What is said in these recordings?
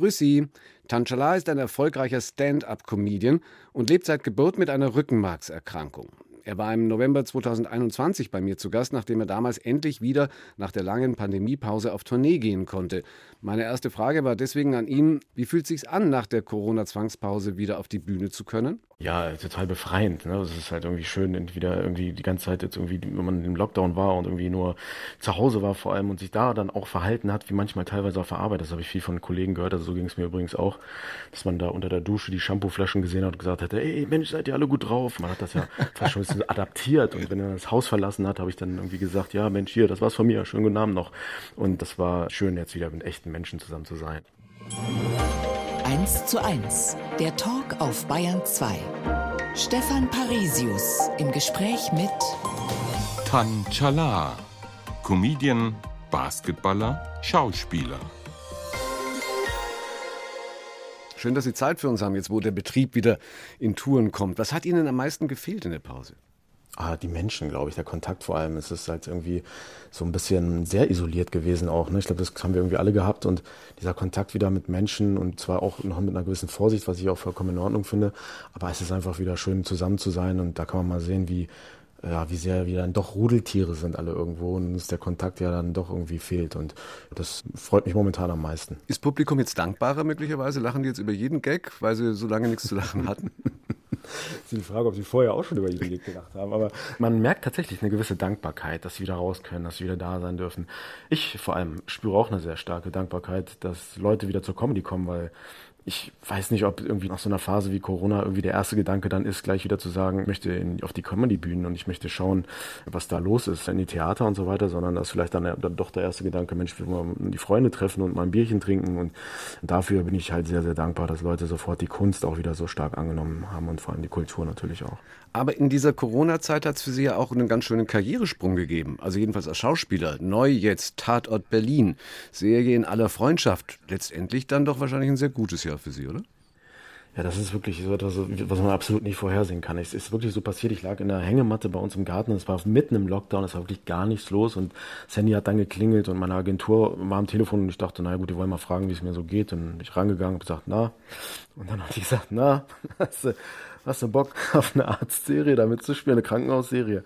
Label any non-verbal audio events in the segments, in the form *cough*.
Grüß Sie. Tanchala ist ein erfolgreicher Stand-up-Comedian und lebt seit Geburt mit einer Rückenmarkserkrankung. Er war im November 2021 bei mir zu Gast, nachdem er damals endlich wieder nach der langen Pandemiepause auf Tournee gehen konnte. Meine erste Frage war deswegen an ihn, wie fühlt es sich an, nach der Corona-Zwangspause wieder auf die Bühne zu können? ja, total befreiend. Ne? Es ist halt irgendwie schön, wieder irgendwie die ganze Zeit jetzt irgendwie, wenn man im Lockdown war und irgendwie nur zu Hause war vor allem und sich da dann auch verhalten hat, wie manchmal teilweise auf der Arbeit. Das habe ich viel von Kollegen gehört, also so ging es mir übrigens auch, dass man da unter der Dusche die Shampooflaschen gesehen hat und gesagt hätte, ey Mensch, seid ihr alle gut drauf. Man hat das ja *laughs* fast schon ein bisschen adaptiert und wenn er das Haus verlassen hat, habe ich dann irgendwie gesagt, ja Mensch, hier, das war's von mir, schönen guten Abend noch. Und das war schön, jetzt wieder mit echten Menschen zusammen zu sein. 1 zu 1, der Talk auf Bayern 2. Stefan Parisius im Gespräch mit Tanchala, Comedian, Basketballer, Schauspieler. Schön, dass Sie Zeit für uns haben, jetzt wo der Betrieb wieder in Touren kommt. Was hat Ihnen am meisten gefehlt in der Pause? Ah, die Menschen, glaube ich, der Kontakt vor allem. Es ist halt irgendwie so ein bisschen sehr isoliert gewesen auch. Ne? Ich glaube, das haben wir irgendwie alle gehabt und dieser Kontakt wieder mit Menschen und zwar auch noch mit einer gewissen Vorsicht, was ich auch vollkommen in Ordnung finde. Aber es ist einfach wieder schön zusammen zu sein und da kann man mal sehen, wie ja, wie sehr wir dann doch Rudeltiere sind alle irgendwo und uns der Kontakt ja dann doch irgendwie fehlt und das freut mich momentan am meisten. Ist Publikum jetzt dankbarer möglicherweise? Lachen die jetzt über jeden Gag, weil sie so lange nichts zu lachen hatten? *laughs* ist die Frage, ob sie vorher auch schon über jeden Gag gelacht haben. Aber man merkt tatsächlich eine gewisse Dankbarkeit, dass sie wieder raus können, dass sie wieder da sein dürfen. Ich vor allem spüre auch eine sehr starke Dankbarkeit, dass Leute wieder zur Comedy kommen, weil ich weiß nicht, ob irgendwie nach so einer Phase wie Corona irgendwie der erste Gedanke dann ist, gleich wieder zu sagen, ich möchte in, auf die Comedy-Bühnen und ich möchte schauen, was da los ist, in die Theater und so weiter, sondern dass vielleicht dann, dann doch der erste Gedanke, Mensch, wir wollen die Freunde treffen und mal ein Bierchen trinken und dafür bin ich halt sehr, sehr dankbar, dass Leute sofort die Kunst auch wieder so stark angenommen haben und vor allem die Kultur natürlich auch. Aber in dieser Corona-Zeit hat es für Sie ja auch einen ganz schönen Karrieresprung gegeben. Also jedenfalls als Schauspieler. Neu jetzt Tatort Berlin. Serie in aller Freundschaft. Letztendlich dann doch wahrscheinlich ein sehr gutes Jahr für Sie, oder? Ja, das ist wirklich so etwas, was man absolut nicht vorhersehen kann. Es ist wirklich so passiert. Ich lag in der Hängematte bei uns im Garten. Es war mitten im Lockdown. Es war wirklich gar nichts los. Und das Handy hat dann geklingelt und meine Agentur war am Telefon und ich dachte, naja gut, die wollen mal fragen, wie es mir so geht. Und ich rangegangen und gesagt, na. Und dann hat sie gesagt, na, *laughs* hast du, hast du Bock auf eine Arztserie da mitzuspielen, eine Krankenhausserie?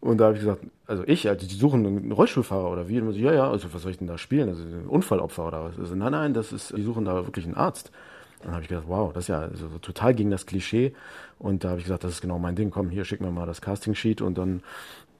Und da habe ich gesagt, also ich, also die suchen einen Rollstuhlfahrer oder wie? Und so, ja, ja, also was soll ich denn da spielen? Also ein Unfallopfer oder was? Also, nein, nein, das ist, die suchen da wirklich einen Arzt. Dann habe ich gedacht, wow, das ist ja also total gegen das Klischee. Und da habe ich gesagt, das ist genau mein Ding. Komm, hier, schick mir mal das Casting-Sheet. Und dann,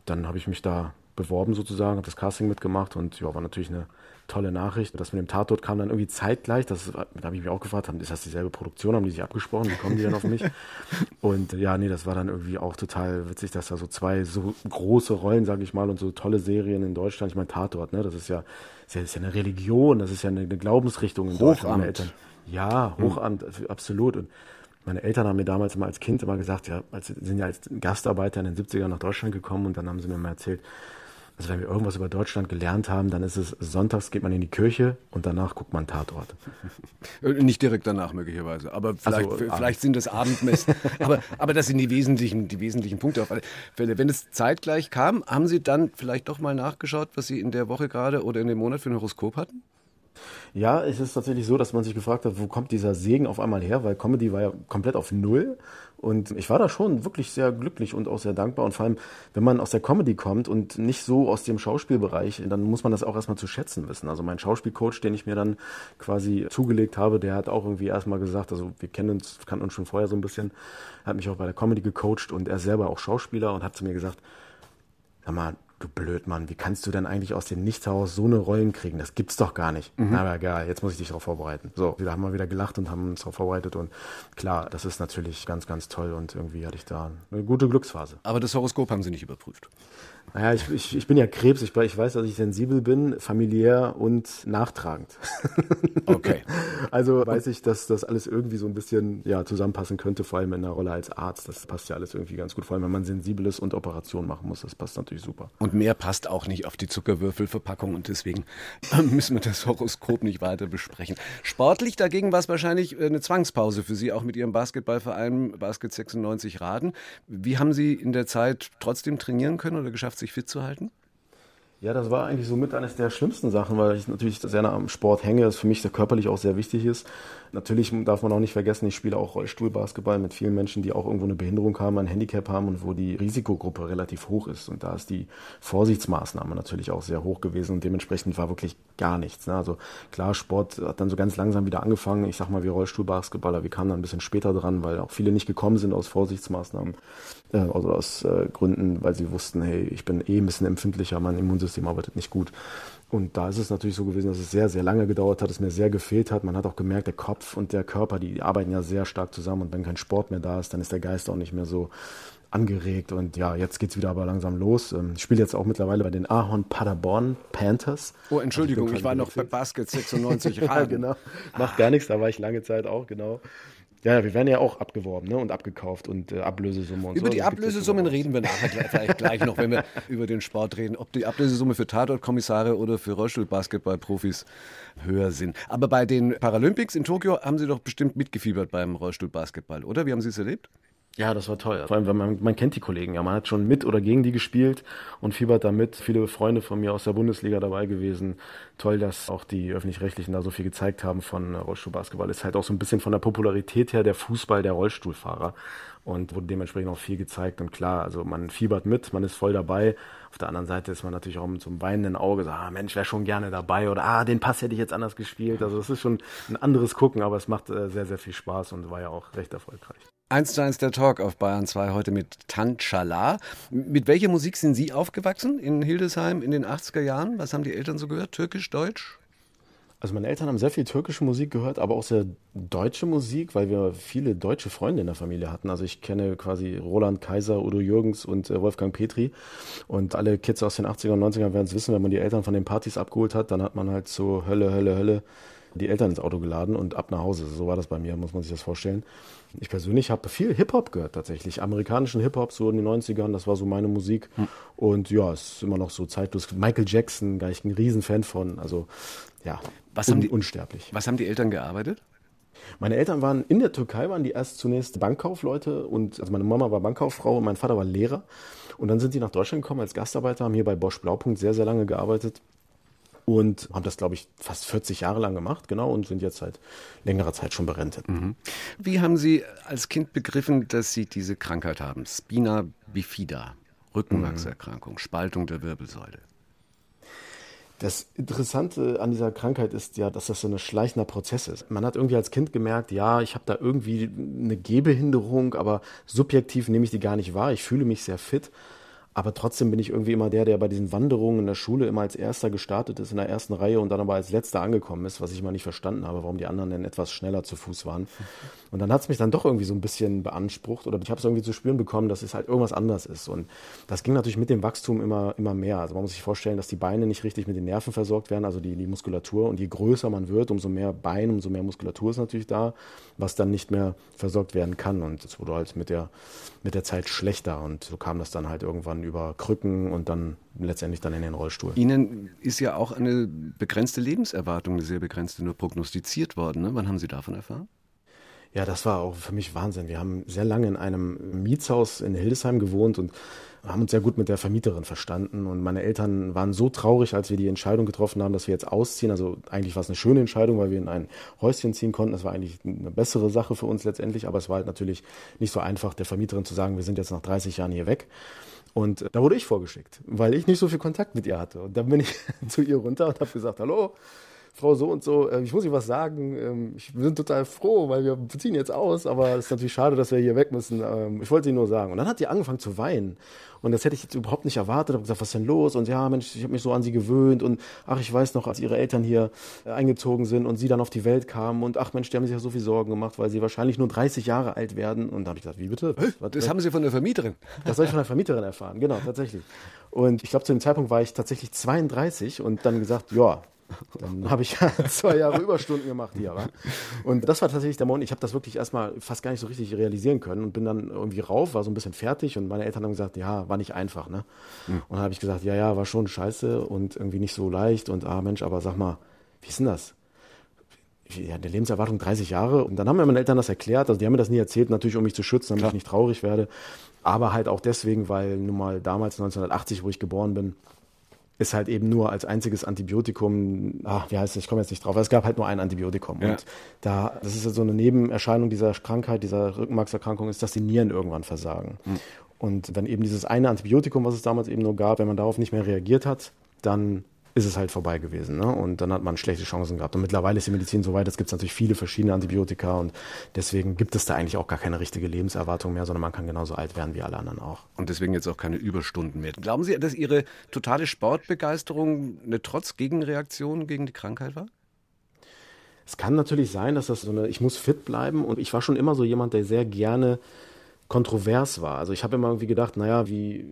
dann habe ich mich da beworben sozusagen, habe das Casting mitgemacht und ja, war natürlich eine tolle Nachricht. Das mit dem Tatort kam dann irgendwie zeitgleich. Das, da habe ich mich auch gefragt, ist das dieselbe Produktion? Haben die sich abgesprochen? Wie kommen die dann auf mich? *laughs* Und ja, nee, das war dann irgendwie auch total witzig, dass da so zwei so große Rollen, sage ich mal, und so tolle Serien in Deutschland. Ich meine, Tatort, ne? Das ist ja, ja, ist ja eine Religion, das ist ja eine, eine Glaubensrichtung in Hochamt. Deutschland. Ja, hm. Hochamt, hm. absolut. Und meine Eltern haben mir damals immer als Kind immer gesagt, ja, als, sind ja als Gastarbeiter in den 70ern nach Deutschland gekommen und dann haben sie mir mal erzählt, also wenn wir irgendwas über Deutschland gelernt haben, dann ist es, sonntags geht man in die Kirche und danach guckt man Tatort. *laughs* Äh, nicht direkt danach möglicherweise, aber vielleicht, also, vielleicht sind es Abendmessen. *laughs* aber, aber das sind die wesentlichen, die wesentlichen Punkte auf alle Fälle. Wenn es zeitgleich kam, haben Sie dann vielleicht doch mal nachgeschaut, was Sie in der Woche gerade oder in dem Monat für ein Horoskop hatten? Ja, es ist tatsächlich so, dass man sich gefragt hat, wo kommt dieser Segen auf einmal her, weil Comedy war ja komplett auf Null. Und ich war da schon wirklich sehr glücklich und auch sehr dankbar. Und vor allem, wenn man aus der Comedy kommt und nicht so aus dem Schauspielbereich, dann muss man das auch erstmal zu schätzen wissen. Also mein Schauspielcoach, den ich mir dann quasi zugelegt habe, der hat auch irgendwie erstmal gesagt, also wir kennen uns, kannten uns schon vorher so ein bisschen, hat mich auch bei der Comedy gecoacht und er selber auch Schauspieler und hat zu mir gesagt, sag mal, du Blödmann, wie kannst du denn eigentlich aus dem Nichts heraus so eine Rollen kriegen? Das gibt's doch gar nicht. Mhm. Aber egal, jetzt muss ich dich darauf vorbereiten. So, da haben wir wieder gelacht und haben uns darauf vorbereitet und klar, das ist natürlich ganz, ganz toll und irgendwie hatte ich da eine gute Glücksphase. Aber das Horoskop haben Sie nicht überprüft? Naja, ich, ich, ich bin ja Krebs, ich, ich weiß, dass ich sensibel bin, familiär und nachtragend. *laughs* Okay. also weiß ich, dass das alles irgendwie so ein bisschen ja, zusammenpassen könnte, vor allem in einer Rolle als Arzt. Das passt ja alles irgendwie ganz gut, vor allem wenn man sensibel ist und Operationen machen muss. Das passt natürlich super. Und mehr passt auch nicht auf die Zuckerwürfelverpackung und deswegen müssen wir das Horoskop nicht weiter besprechen. Sportlich dagegen war es wahrscheinlich eine Zwangspause für Sie, auch mit Ihrem Basketballverein Basket 96 Raden. Wie haben Sie in der Zeit trotzdem trainieren können oder geschafft, sich fit zu halten? Ja, das war eigentlich so mit eines der schlimmsten Sachen, weil ich natürlich sehr nah am Sport hänge, das für mich körperlich auch sehr wichtig ist. Natürlich darf man auch nicht vergessen, ich spiele auch Rollstuhlbasketball mit vielen Menschen, die auch irgendwo eine Behinderung haben, ein Handicap haben und wo die Risikogruppe relativ hoch ist. Und da ist die Vorsichtsmaßnahme natürlich auch sehr hoch gewesen und dementsprechend war wirklich gar nichts. Ne? Also klar, Sport hat dann so ganz langsam wieder angefangen. Ich sag mal, wir Rollstuhlbasketballer, wir kamen dann ein bisschen später dran, weil auch viele nicht gekommen sind aus Vorsichtsmaßnahmen, äh, also aus äh, Gründen, weil sie wussten, hey, ich bin eh ein bisschen empfindlicher, mein Immunsystem arbeitet nicht gut. Und da ist es natürlich so gewesen, dass es sehr, sehr lange gedauert hat, es mir sehr gefehlt hat. Man hat auch gemerkt, der Kopf und der Körper, die arbeiten ja sehr stark zusammen. Und wenn kein Sport mehr da ist, dann ist der Geist auch nicht mehr so angeregt. Und ja, jetzt geht es wieder aber langsam los. Ähm, ich spiele jetzt auch mittlerweile bei den Ahorn Paderborn Panthers. Oh, Entschuldigung, also ich, ich war noch bei Basket 96 *laughs* ja, genau. Macht gar nichts, da war ich lange Zeit auch, genau. Ja, wir werden ja auch abgeworben ne? und abgekauft und äh, Ablösesumme und über so. die Ablösesummen reden wir nachher gleich, vielleicht gleich noch, wenn wir *laughs* über den Sport reden, ob die Ablösesumme für Tatortkommissare oder für Rollstuhlbasketballprofis höher sind. Aber bei den Paralympics in Tokio haben Sie doch bestimmt mitgefiebert beim Rollstuhlbasketball, oder? Wie haben Sie es erlebt? Ja, das war toll. Vor allem, weil man, man kennt die Kollegen ja. Man hat schon mit oder gegen die gespielt und fiebert damit. Viele Freunde von mir aus der Bundesliga dabei gewesen. Toll, dass auch die Öffentlich-Rechtlichen da so viel gezeigt haben von Rollstuhlbasketball. Ist halt auch so ein bisschen von der Popularität her der Fußball der Rollstuhlfahrer und wurde dementsprechend auch viel gezeigt. Und klar, also man fiebert mit, man ist voll dabei. Auf der anderen Seite ist man natürlich auch mit so einem weinenden Auge, so, ah Mensch, wäre schon gerne dabei oder ah, den Pass hätte ich jetzt anders gespielt. Also es ist schon ein anderes Gucken, aber es macht äh, sehr, sehr viel Spaß und war ja auch recht erfolgreich. 1 zu 1 der Talk auf Bayern 2 heute mit Tanchala. Mit welcher Musik sind Sie aufgewachsen in Hildesheim in den 80er Jahren? Was haben die Eltern so gehört? Türkisch, Deutsch? Also meine Eltern haben sehr viel türkische Musik gehört, aber auch sehr deutsche Musik, weil wir viele deutsche Freunde in der Familie hatten. Also ich kenne quasi Roland Kaiser, Udo Jürgens und äh, Wolfgang Petri. Und alle Kids aus den 80er und 90er werden es wissen, wenn man die Eltern von den Partys abgeholt hat, dann hat man halt so Hölle, Hölle, Hölle die Eltern ins Auto geladen und ab nach Hause. So war das bei mir, muss man sich das vorstellen. Ich persönlich habe viel Hip-Hop gehört tatsächlich. Amerikanischen Hip-Hop so in den 90ern, das war so meine Musik. Hm. Und ja, es ist immer noch so zeitlos. Michael Jackson, da ich ein Riesenfan von. Also ja, was un haben die, unsterblich. Was haben die Eltern gearbeitet? Meine Eltern waren in der Türkei, waren die erst zunächst Bankkaufleute und also meine Mama war Bankkauffrau und mein Vater war Lehrer. Und dann sind die nach Deutschland gekommen als Gastarbeiter, haben hier bei Bosch Blaupunkt sehr, sehr lange gearbeitet und haben das, glaube ich, fast 40 Jahre lang gemacht, genau, und sind jetzt seit längerer Zeit schon berentet. Mhm. Wie haben Sie als Kind begriffen, dass Sie diese Krankheit haben? Spina bifida, Rückenmarkserkrankung, mhm. Spaltung der Wirbelsäule. Das Interessante an dieser Krankheit ist ja, dass das so ein schleichender Prozess ist. Man hat irgendwie als Kind gemerkt, ja, ich habe da irgendwie eine Gehbehinderung, aber subjektiv nehme ich die gar nicht wahr. Ich fühle mich sehr fit. Aber trotzdem bin ich irgendwie immer der, der bei diesen Wanderungen in der Schule immer als erster gestartet ist in der ersten Reihe und dann aber als letzter angekommen ist, was ich immer nicht verstanden habe, warum die anderen denn etwas schneller zu Fuß waren. Und dann hat es mich dann doch irgendwie so ein bisschen beansprucht oder ich habe es irgendwie zu spüren bekommen, dass es halt irgendwas anders ist. Und das ging natürlich mit dem Wachstum immer, immer mehr. Also man muss sich vorstellen, dass die Beine nicht richtig mit den Nerven versorgt werden, also die, die Muskulatur. Und je größer man wird, umso mehr Bein, umso mehr Muskulatur ist natürlich da, was dann nicht mehr versorgt werden kann. Und es wurde halt mit der, mit der Zeit schlechter. Und so kam das dann halt irgendwann über Krücken und dann letztendlich dann in den Rollstuhl. Ihnen ist ja auch eine begrenzte Lebenserwartung, eine sehr begrenzte, nur prognostiziert worden. Ne? Wann haben Sie davon erfahren? Ja, das war auch für mich Wahnsinn. Wir haben sehr lange in einem Mietshaus in Hildesheim gewohnt und haben uns sehr gut mit der Vermieterin verstanden. Und meine Eltern waren so traurig, als wir die Entscheidung getroffen haben, dass wir jetzt ausziehen. Also eigentlich war es eine schöne Entscheidung, weil wir in ein Häuschen ziehen konnten. Das war eigentlich eine bessere Sache für uns letztendlich. Aber es war halt natürlich nicht so einfach, der Vermieterin zu sagen, wir sind jetzt nach 30 Jahren hier weg. Und da wurde ich vorgeschickt, weil ich nicht so viel Kontakt mit ihr hatte. Und dann bin ich *laughs* zu ihr runter und habe gesagt, hallo, Frau so und so, äh, ich muss Ihnen was sagen, ähm, ich bin total froh, weil wir ziehen jetzt aus, aber es ist natürlich schade, dass wir hier weg müssen. Ähm, ich wollte Ihnen nur sagen. Und dann hat die angefangen zu weinen. Und das hätte ich jetzt überhaupt nicht erwartet. Ich habe gesagt, was ist denn los? Und ja, Mensch, ich habe mich so an sie gewöhnt. Und ach, ich weiß noch, als ihre Eltern hier äh, eingezogen sind und sie dann auf die Welt kamen. Und ach Mensch, die haben sich ja so viel Sorgen gemacht, weil sie wahrscheinlich nur 30 Jahre alt werden. Und da habe ich gesagt, wie bitte? Was, das haben Sie von der Vermieterin? Das soll ich von der Vermieterin erfahren, genau, tatsächlich. Und ich glaube, zu dem Zeitpunkt war ich tatsächlich 32 und dann gesagt, ja, dann habe ich *laughs* zwei Jahre Überstunden gemacht hier. Wa? Und das war tatsächlich der Moment, ich habe das wirklich erstmal fast gar nicht so richtig realisieren können und bin dann irgendwie rauf, war so ein bisschen fertig und meine Eltern haben gesagt, ja, war nicht einfach. Ne? Mhm. Und dann habe ich gesagt, ja, ja, war schon scheiße und irgendwie nicht so leicht und ah Mensch, aber sag mal, wie ist denn das? ja, eine Lebenserwartung 30 Jahre. Und dann haben mir meine Eltern das erklärt. Also die haben mir das nie erzählt, natürlich um mich zu schützen, damit Klar. ich nicht traurig werde. Aber halt auch deswegen, weil nun mal damals 1980, wo ich geboren bin, ist halt eben nur als einziges Antibiotikum, ach, wie heißt es, ich komme jetzt nicht drauf, es gab halt nur ein Antibiotikum. Ja. Und da, das ist ja so eine Nebenerscheinung dieser Krankheit, dieser Rückenmarkserkrankung, ist, dass die Nieren irgendwann versagen. Mhm. Und wenn eben dieses eine Antibiotikum, was es damals eben nur gab, wenn man darauf nicht mehr reagiert hat, dann ist es halt vorbei gewesen. Ne? Und dann hat man schlechte Chancen gehabt. Und mittlerweile ist die Medizin so weit, es gibt natürlich viele verschiedene Antibiotika und deswegen gibt es da eigentlich auch gar keine richtige Lebenserwartung mehr, sondern man kann genauso alt werden wie alle anderen auch. Und deswegen jetzt auch keine Überstunden mehr. Glauben Sie, dass Ihre totale Sportbegeisterung eine Trotz-Gegenreaktion gegen die Krankheit war? Es kann natürlich sein, dass das so eine, ich muss fit bleiben und ich war schon immer so jemand, der sehr gerne kontrovers war. Also ich habe immer irgendwie gedacht, naja, wie,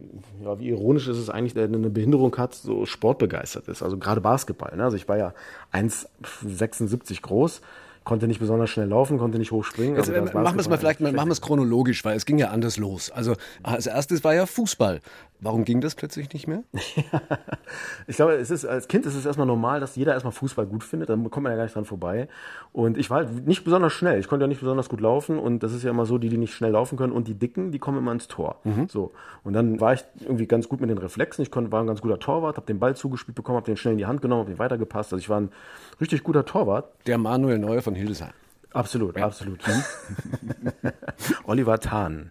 ja, wie ironisch ist es eigentlich, der eine Behinderung hat, so sportbegeistert ist. Also gerade Basketball. Ne? Also ich war ja 1,76 groß konnte nicht besonders schnell laufen, konnte nicht hoch springen. Also machen wir es mal vielleicht mal, machen wir es chronologisch, weil es ging ja anders los. Also als erstes war ja Fußball. Warum ging das plötzlich nicht mehr? *laughs* ich glaube, es ist, als Kind ist es erstmal normal, dass jeder erstmal Fußball gut findet. Da kommt man ja gar nicht dran vorbei. Und ich war halt nicht besonders schnell. Ich konnte ja nicht besonders gut laufen. Und das ist ja immer so, die, die nicht schnell laufen können und die Dicken, die kommen immer ins Tor. Mhm. So. Und dann war ich irgendwie ganz gut mit den Reflexen. Ich konnte, war ein ganz guter Torwart, habe den Ball zugespielt bekommen, habe den schnell in die Hand genommen, habe den weitergepasst. Also ich war ein richtig guter Torwart. Der Manuel Neuer von Hildesheim. Absolut, ja. absolut. *laughs* Hm? Oliver Tahn.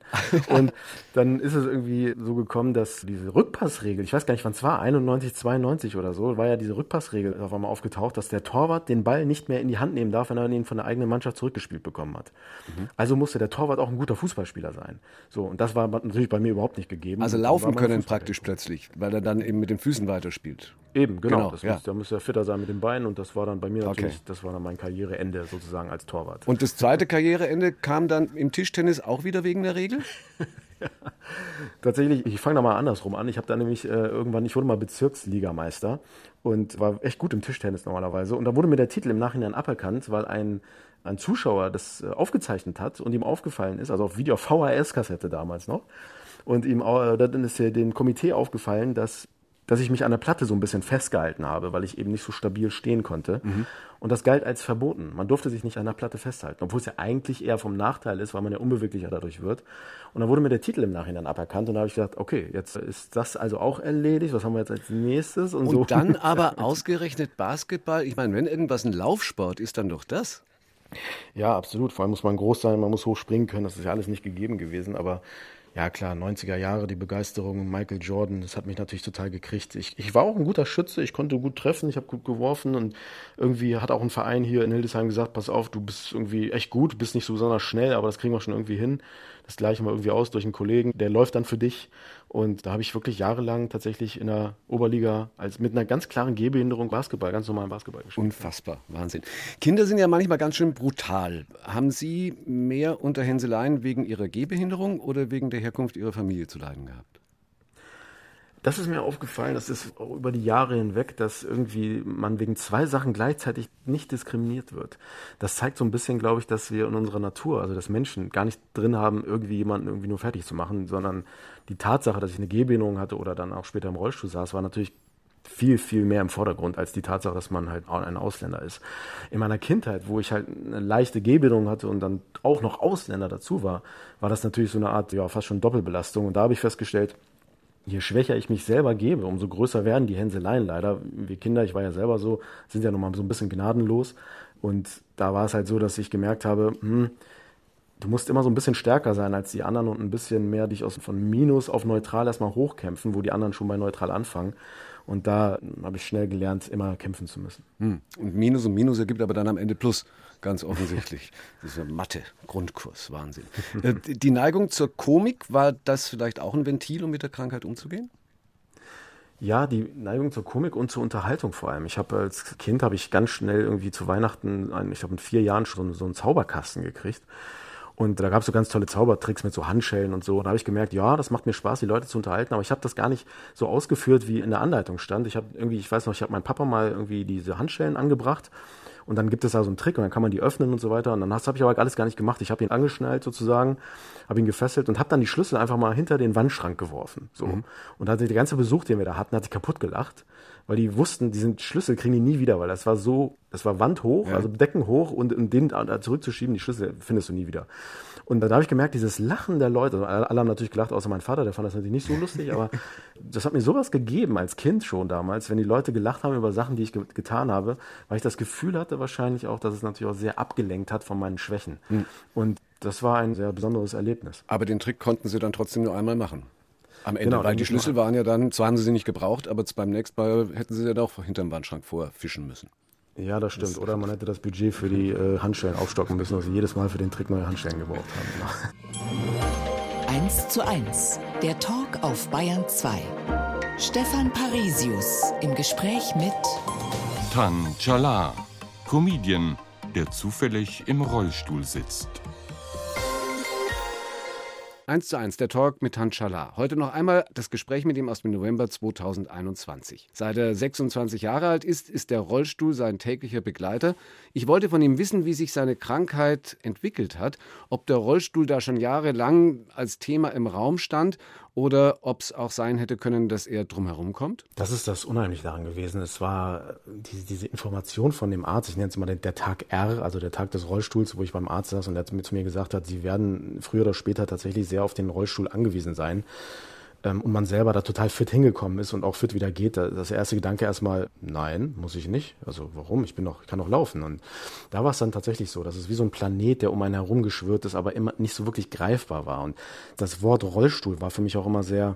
Und dann ist es irgendwie so gekommen, dass diese Rückpassregel, ich weiß gar nicht, wann es war, 91, 92 oder so, war ja diese Rückpassregel auf einmal aufgetaucht, dass der Torwart den Ball nicht mehr in die Hand nehmen darf, wenn er ihn von der eigenen Mannschaft zurückgespielt bekommen hat. Mhm. Also musste der Torwart auch ein guter Fußballspieler sein. So, und das war natürlich bei mir überhaupt nicht gegeben. Also laufen können praktisch plötzlich, weil er dann eben mit den Füßen weiterspielt. Eben, genau. genau das ja. muss, da muss er fitter sein mit den Beinen und das war dann bei mir natürlich, okay. das war dann mein Karriereende sozusagen als Torwart. Und das zweite Karriereende kam dann im Tischtennis auch wieder wegen der Regel? *laughs* ja. Tatsächlich, ich fange da mal andersrum an. Ich habe da nämlich äh, irgendwann, ich wurde mal Bezirksligameister und war echt gut im Tischtennis normalerweise. Und da wurde mir der Titel im Nachhinein aberkannt, weil ein, ein Zuschauer das äh, aufgezeichnet hat und ihm aufgefallen ist, also auf Video VHS-Kassette damals noch. Und ihm äh, dann ist dem Komitee aufgefallen, dass dass ich mich an der Platte so ein bisschen festgehalten habe, weil ich eben nicht so stabil stehen konnte. Mhm. Und das galt als verboten. Man durfte sich nicht an der Platte festhalten, obwohl es ja eigentlich eher vom Nachteil ist, weil man ja unbeweglicher dadurch wird. Und dann wurde mir der Titel im Nachhinein aberkannt und da habe ich gedacht, okay, jetzt ist das also auch erledigt. Was haben wir jetzt als nächstes? Und, und so. dann *laughs* aber ausgerechnet Basketball. Ich meine, wenn irgendwas ein Laufsport ist, dann doch das. Ja, absolut. Vor allem muss man groß sein, man muss hoch springen können. Das ist ja alles nicht gegeben gewesen, aber ja klar, 90er Jahre, die Begeisterung, Michael Jordan, das hat mich natürlich total gekriegt. Ich, ich war auch ein guter Schütze, ich konnte gut treffen, ich habe gut geworfen und irgendwie hat auch ein Verein hier in Hildesheim gesagt, pass auf, du bist irgendwie echt gut, bist nicht so besonders schnell, aber das kriegen wir schon irgendwie hin. Das gleiche mal irgendwie aus durch einen Kollegen, der läuft dann für dich. Und da habe ich wirklich jahrelang tatsächlich in der Oberliga als mit einer ganz klaren Gehbehinderung Basketball, ganz normalen Basketball gespielt. Unfassbar, Wahnsinn. Kinder sind ja manchmal ganz schön brutal. Haben Sie mehr unter Hänseleien wegen Ihrer Gehbehinderung oder wegen der Herkunft Ihrer Familie zu leiden gehabt? Das ist mir aufgefallen, das ist auch über die Jahre hinweg, dass irgendwie man wegen zwei Sachen gleichzeitig nicht diskriminiert wird. Das zeigt so ein bisschen, glaube ich, dass wir in unserer Natur, also dass Menschen gar nicht drin haben, irgendwie jemanden irgendwie nur fertig zu machen, sondern die Tatsache, dass ich eine Gehbehinderung hatte oder dann auch später im Rollstuhl saß, war natürlich viel, viel mehr im Vordergrund als die Tatsache, dass man halt ein Ausländer ist. In meiner Kindheit, wo ich halt eine leichte Gehbehinderung hatte und dann auch noch Ausländer dazu war, war das natürlich so eine Art, ja, fast schon Doppelbelastung. Und da habe ich festgestellt, je schwächer ich mich selber gebe, umso größer werden die Hänseleien leider. Wir Kinder, ich war ja selber so, sind ja nochmal so ein bisschen gnadenlos. Und da war es halt so, dass ich gemerkt habe, hm, du musst immer so ein bisschen stärker sein als die anderen und ein bisschen mehr dich aus, von Minus auf neutral erstmal hochkämpfen, wo die anderen schon bei neutral anfangen. Und da habe ich schnell gelernt, immer kämpfen zu müssen. Hm. Und Minus und Minus ergibt aber dann am Ende Plus, ganz offensichtlich. Dieser Mathe-Grundkurs, Wahnsinn. Äh, die Neigung zur Komik, war das vielleicht auch ein Ventil, um mit der Krankheit umzugehen? Ja, die Neigung zur Komik und zur Unterhaltung vor allem. Ich habe als Kind habe ich ganz schnell irgendwie zu Weihnachten, ich habe mit vier Jahren schon so einen Zauberkasten gekriegt und da gab es so ganz tolle Zaubertricks mit so Handschellen und so. Und da habe ich gemerkt, ja, das macht mir Spaß, die Leute zu unterhalten. Aber ich habe das gar nicht so ausgeführt, wie in der Anleitung stand. Ich habe irgendwie, ich weiß noch, ich habe meinem Papa mal irgendwie diese Handschellen angebracht. Und dann gibt es da so einen Trick und dann kann man die öffnen und so weiter. Und dann habe ich aber alles gar nicht gemacht. Ich habe ihn angeschnallt sozusagen, habe ihn gefesselt und habe dann die Schlüssel einfach mal hinter den Wandschrank geworfen. So. Mhm. Und da hat der ganze Besuch, den wir da hatten, hat sich kaputt gelacht weil die wussten, diesen Schlüssel kriegen die nie wieder, weil das war so, das war wandhoch, ja. also deckenhoch und um den da zurückzuschieben, die Schlüssel findest du nie wieder. Und da habe ich gemerkt, dieses Lachen der Leute, also alle haben natürlich gelacht, außer mein Vater, der fand das natürlich nicht so lustig, *laughs* aber das hat mir sowas gegeben als Kind schon damals, wenn die Leute gelacht haben über Sachen, die ich ge getan habe, weil ich das Gefühl hatte wahrscheinlich auch, dass es natürlich auch sehr abgelenkt hat von meinen Schwächen. Mhm. Und das war ein sehr besonderes Erlebnis. Aber den Trick konnten Sie dann trotzdem nur einmal machen. Am Ende, genau, weil die Schlüssel waren ja dann, zwar haben sie sie nicht gebraucht, aber beim nächsten Mal hätten sie ja doch hinterm Wandschrank vorfischen müssen. Ja, das stimmt. Oder man hätte das Budget für die äh, Handstellen aufstocken müssen, dass sie jedes Mal für den Trick neue Handstellen gebraucht haben. *laughs* 1 zu 1, der Talk auf Bayern 2. Stefan Parisius im Gespräch mit Tan Chala, Comedian, der zufällig im Rollstuhl sitzt. 1 zu 1, der Talk mit Han Chala. Heute noch einmal das Gespräch mit ihm aus dem November 2021. Seit er 26 Jahre alt ist, ist der Rollstuhl sein täglicher Begleiter. Ich wollte von ihm wissen, wie sich seine Krankheit entwickelt hat, ob der Rollstuhl da schon jahrelang als Thema im Raum stand oder ob es auch sein hätte können, dass er drumherum kommt? Das ist das Unheimliche daran gewesen. Es war diese, diese Information von dem Arzt, ich nenne es mal den, der Tag R, also der Tag des Rollstuhls, wo ich beim Arzt saß und der zu mir gesagt hat, sie werden früher oder später tatsächlich sehr auf den Rollstuhl angewiesen sein ähm, und man selber da total fit hingekommen ist und auch fit wieder geht, das erste Gedanke erstmal, nein, muss ich nicht. Also warum? Ich bin noch, ich kann noch laufen. Und da war es dann tatsächlich so, dass es wie so ein Planet, der um einen herum geschwirrt ist, aber immer nicht so wirklich greifbar war. Und das Wort Rollstuhl war für mich auch immer sehr,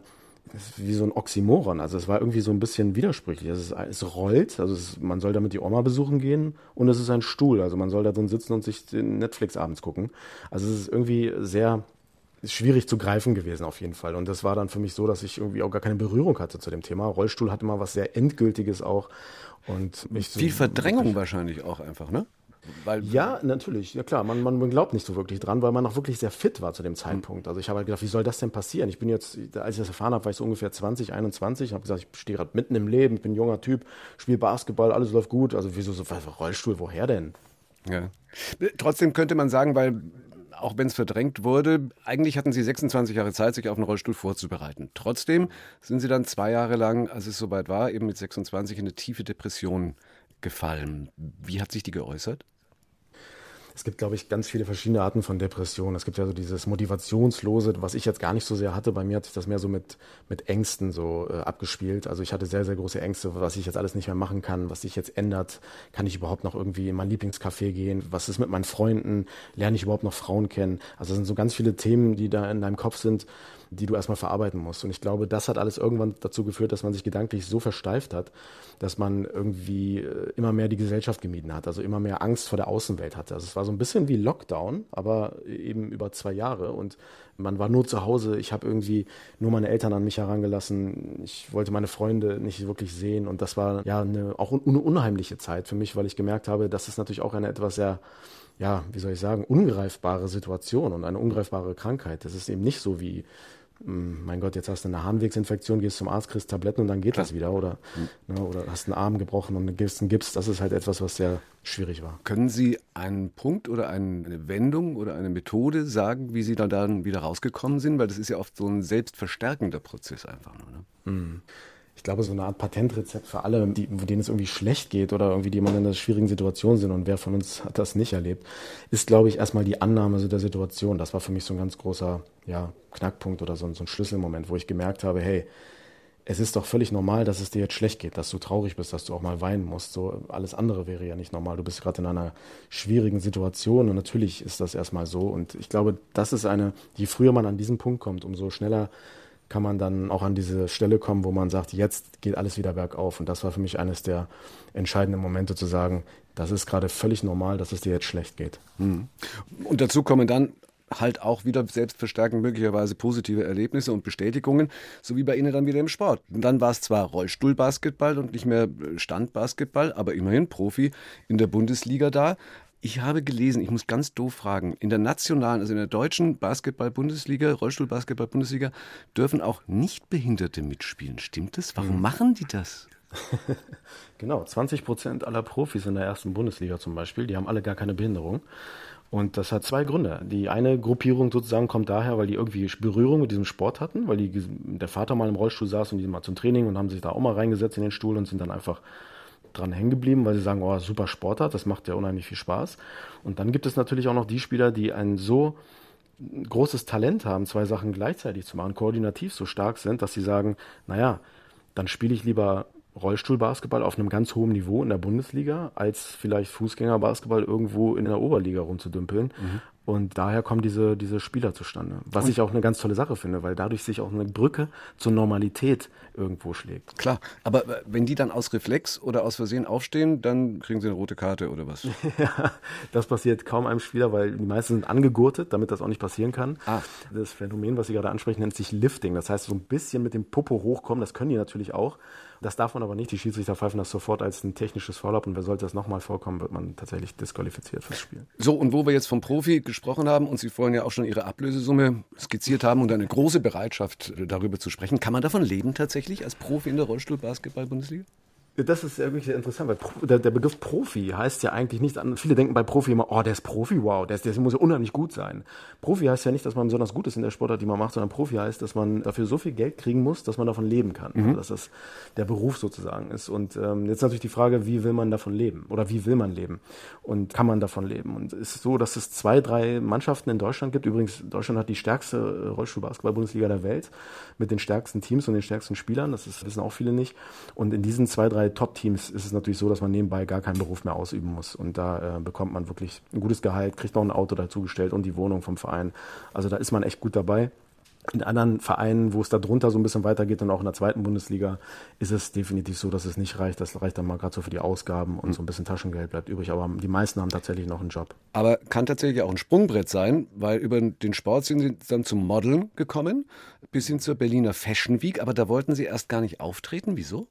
wie so ein Oxymoron. Also es war irgendwie so ein bisschen widersprüchlich. Es, ist, es rollt, also es, man soll damit die Oma besuchen gehen und es ist ein Stuhl. Also man soll da drin sitzen und sich den Netflix abends gucken. Also es ist irgendwie sehr ist schwierig zu greifen gewesen auf jeden Fall. Und das war dann für mich so, dass ich irgendwie auch gar keine Berührung hatte zu dem Thema. Rollstuhl hatte mal was sehr Endgültiges auch. Und mich Viel so Verdrängung wahrscheinlich auch einfach, ne? Weil ja, natürlich. Ja klar, man, man glaubt nicht so wirklich dran, weil man auch wirklich sehr fit war zu dem Zeitpunkt. Also ich habe halt gedacht, wie soll das denn passieren? Ich bin jetzt, als ich das erfahren habe, war ich so ungefähr 20, 21, habe gesagt, ich stehe gerade mitten im Leben, ich bin ein junger Typ, spiele Basketball, alles läuft gut. Also wieso so Rollstuhl, woher denn? Ja. Trotzdem könnte man sagen, weil auch wenn es verdrängt wurde, eigentlich hatten Sie 26 Jahre Zeit, sich auf einen Rollstuhl vorzubereiten. Trotzdem sind Sie dann zwei Jahre lang, als es soweit war, eben mit 26 in eine tiefe Depression gefallen. Wie hat sich die geäußert? Es gibt, glaube ich, ganz viele verschiedene Arten von Depressionen. Es gibt ja so dieses Motivationslose, was ich jetzt gar nicht so sehr hatte. Bei mir hat sich das mehr so mit, mit Ängsten so äh, abgespielt. Also ich hatte sehr, sehr große Ängste, was ich jetzt alles nicht mehr machen kann, was sich jetzt ändert. Kann ich überhaupt noch irgendwie in mein Lieblingscafé gehen? Was ist mit meinen Freunden? Lerne ich überhaupt noch Frauen kennen? Also es sind so ganz viele Themen, die da in deinem Kopf sind, die du erstmal verarbeiten musst. Und ich glaube, das hat alles irgendwann dazu geführt, dass man sich gedanklich so versteift hat, dass man irgendwie äh, immer mehr die Gesellschaft gemieden hat, also immer mehr Angst vor der Außenwelt hatte. Also es war so ein bisschen wie Lockdown, aber eben über zwei Jahre und man war nur zu Hause. Ich habe irgendwie nur meine Eltern an mich herangelassen. Ich wollte meine Freunde nicht wirklich sehen und das war ja eine, auch eine unheimliche Zeit für mich, weil ich gemerkt habe, das ist natürlich auch eine etwas sehr ja, wie soll ich sagen, ungreifbare Situation und eine ungreifbare Krankheit. Das ist eben nicht so wie mein Gott, jetzt hast du eine Harnwegsinfektion, gehst zum Arzt, kriegst Tabletten und dann geht Klar. das wieder. Oder, mhm. ne, oder hast einen Arm gebrochen und gibst einen Gips. Das ist halt etwas, was sehr schwierig war. Können Sie einen Punkt oder eine Wendung oder eine Methode sagen, wie Sie dann, dann wieder rausgekommen sind? Weil das ist ja oft so ein selbstverstärkender Prozess einfach nur. Ne? Mhm ich glaube, so eine Art Patentrezept für alle, die, denen es irgendwie schlecht geht oder irgendwie die man in einer schwierigen Situation sind und wer von uns hat das nicht erlebt, ist, glaube ich, erstmal die Annahme so der Situation. Das war für mich so ein ganz großer ja, Knackpunkt oder so, so ein Schlüsselmoment, wo ich gemerkt habe, hey, es ist doch völlig normal, dass es dir jetzt schlecht geht, dass du traurig bist, dass du auch mal weinen musst. So alles andere wäre ja nicht normal. Du bist gerade in einer schwierigen Situation und natürlich ist das erstmal so. Und ich glaube, das ist eine, je früher man an diesen Punkt kommt, umso schneller kann man dann auch an diese Stelle kommen, wo man sagt, jetzt geht alles wieder bergauf. Und das war für mich eines der entscheidenden Momente zu sagen, das ist gerade völlig normal, dass es dir jetzt schlecht geht. Mhm. Und dazu kommen dann halt auch wieder selbstverstärkend möglicherweise positive Erlebnisse und Bestätigungen, so wie bei Ihnen dann wieder im Sport. Und dann war es zwar Rollstuhlbasketball und nicht mehr Standbasketball, aber immerhin Profi in der Bundesliga da. Ich habe gelesen, ich muss ganz doof fragen, in der nationalen, also in der deutschen Basketball-Bundesliga, Rollstuhl-Basketball-Bundesliga, dürfen auch Nichtbehinderte mitspielen. Stimmt das? Warum mhm. machen die das? *laughs* genau, 20 Prozent aller Profis in der ersten Bundesliga zum Beispiel, die haben alle gar keine Behinderung. Und das hat zwei Gründe. Die eine Gruppierung sozusagen kommt daher, weil die irgendwie Berührung mit diesem Sport hatten, weil die, der Vater mal im Rollstuhl saß und die mal zum Training und haben sich da auch mal reingesetzt in den Stuhl und sind dann einfach dran hängen geblieben, weil sie sagen, oh, super Sportart, das macht ja unheimlich viel Spaß. Und dann gibt es natürlich auch noch die Spieler, die ein so großes Talent haben, zwei Sachen gleichzeitig zu machen, koordinativ so stark sind, dass sie sagen, naja, dann spiele ich lieber Rollstuhlbasketball auf einem ganz hohen Niveau in der Bundesliga, als vielleicht Fußgängerbasketball irgendwo in der Oberliga rumzudümpeln. Mhm. Und daher kommen diese, diese Spieler zustande. Was und ich auch eine ganz tolle Sache finde, weil dadurch sich auch eine Brücke zur Normalität irgendwo schlägt. Klar, aber äh, wenn die dann aus Reflex oder aus Versehen aufstehen, dann kriegen sie eine rote Karte oder was? *laughs* ja, das passiert kaum einem Spieler, weil die meisten sind angegurtet, damit das auch nicht passieren kann. Ah. Das Phänomen, was Sie gerade ansprechen, nennt sich Lifting. Das heißt, so ein bisschen mit dem Popo hochkommen, das können die natürlich auch. Das darf man aber nicht. Die Schiedsrichter pfeifen das sofort als ein technisches Foul und wer sollte das nochmal vorkommen, wird man tatsächlich disqualifiziert fürs Spiel. So, und wo wir jetzt vom Profi gesprochen haben und Sie vorhin ja auch schon Ihre Ablösesumme skizziert haben und eine große Bereitschaft darüber zu sprechen, kann man davon leben tatsächlich als Profi in der Rollstuhl-Basketball-Bundesliga? Das ist ja wirklich sehr interessant, weil der, der, Begriff Profi heißt ja eigentlich nicht an. Viele denken bei Profi immer, oh, der ist Profi, wow, der, ist, der muss ja unheimlich gut sein. Profi heißt ja nicht, dass man besonders gut ist in der Sportart, die man macht, sondern Profi heißt, dass man dafür so viel Geld kriegen muss, dass man davon leben kann. Mhm. Also, dass das der Beruf sozusagen ist. Und ähm, jetzt natürlich die Frage, wie will man davon leben? Oder wie will man leben? Und kann man davon leben? Und es ist so, dass es zwei, drei Mannschaften in Deutschland gibt. Übrigens, Deutschland hat die stärkste äh, Rollstuhlbasketball-Bundesliga der Welt mit den stärksten Teams und den stärksten Spielern. Das ist, wissen auch viele nicht. Und in diesen zwei, drei Top-Teams ist es natürlich so, dass man nebenbei gar keinen Beruf mehr ausüben muss. Und da äh, bekommt man wirklich ein gutes Gehalt, kriegt noch ein Auto dazugestellt und die Wohnung vom Verein. Also da ist man echt gut dabei. In anderen Vereinen, wo es da drunter so ein bisschen weitergeht und auch in der zweiten Bundesliga, ist es definitiv so, dass es nicht reicht. Das reicht dann mal gerade so für die Ausgaben und mhm. so ein bisschen Taschengeld bleibt übrig. Aber die meisten haben tatsächlich noch einen Job. Aber kann tatsächlich auch ein Sprungbrett sein, weil über den Sport sind sie dann zum Modeln gekommen, bis hin zur Berliner Fashion Week. Aber da wollten sie erst gar nicht auftreten. Wieso?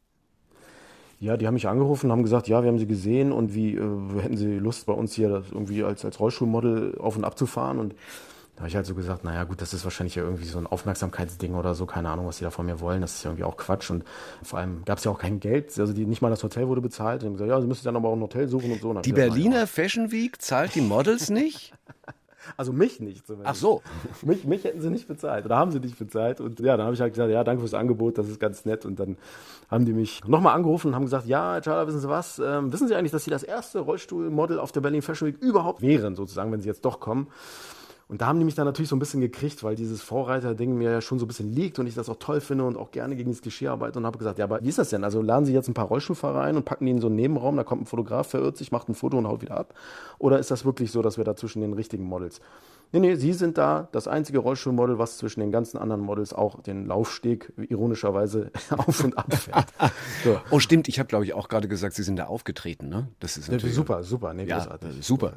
Ja, die haben mich angerufen und haben gesagt, ja, wir haben sie gesehen und wie äh, hätten sie Lust bei uns hier irgendwie als, als Rollstuhlmodel auf und ab zu fahren und da habe ich halt so gesagt, naja gut, das ist wahrscheinlich ja irgendwie so ein Aufmerksamkeitsding oder so, keine Ahnung, was die da von mir wollen, das ist ja irgendwie auch Quatsch und vor allem gab es ja auch kein Geld, also die, nicht mal das Hotel wurde bezahlt und gesagt, ja, sie müssen dann aber auch ein Hotel suchen und so. Und die Berliner Fashion Week zahlt die Models nicht? *laughs* Also mich nicht zumindest. Ach so. *laughs* Mich, mich hätten sie nicht bezahlt oder haben sie nicht bezahlt. Und ja, dann habe ich halt gesagt, ja, danke fürs Angebot, das ist ganz nett. Und dann haben die mich nochmal angerufen und haben gesagt, ja, Charla, wissen Sie was? Ähm, wissen Sie eigentlich, dass Sie das erste Rollstuhlmodel auf der Berlin Fashion Week überhaupt wären, sozusagen, wenn Sie jetzt doch kommen? Und da haben die mich dann natürlich so ein bisschen gekriegt, weil dieses Vorreiter-Ding mir ja schon so ein bisschen liegt und ich das auch toll finde und auch gerne gegen das Klischee arbeite und habe gesagt, ja, aber wie ist das denn? Also laden Sie jetzt ein paar Rollstuhlfahrer ein und packen die in so einen Nebenraum, da kommt ein Fotograf, verirrt sich, macht ein Foto und haut wieder ab? Oder ist das wirklich so, dass wir da zwischen den richtigen Models Nee, nee, Sie sind da das einzige Rollstuhlmodel, was zwischen den ganzen anderen Models auch den Laufsteg ironischerweise *laughs* auf und ab fährt. So. Oh, stimmt. Ich habe, glaube ich, auch gerade gesagt, Sie sind da aufgetreten. Ne? Das ist natürlich super, super. Nee, ja, super.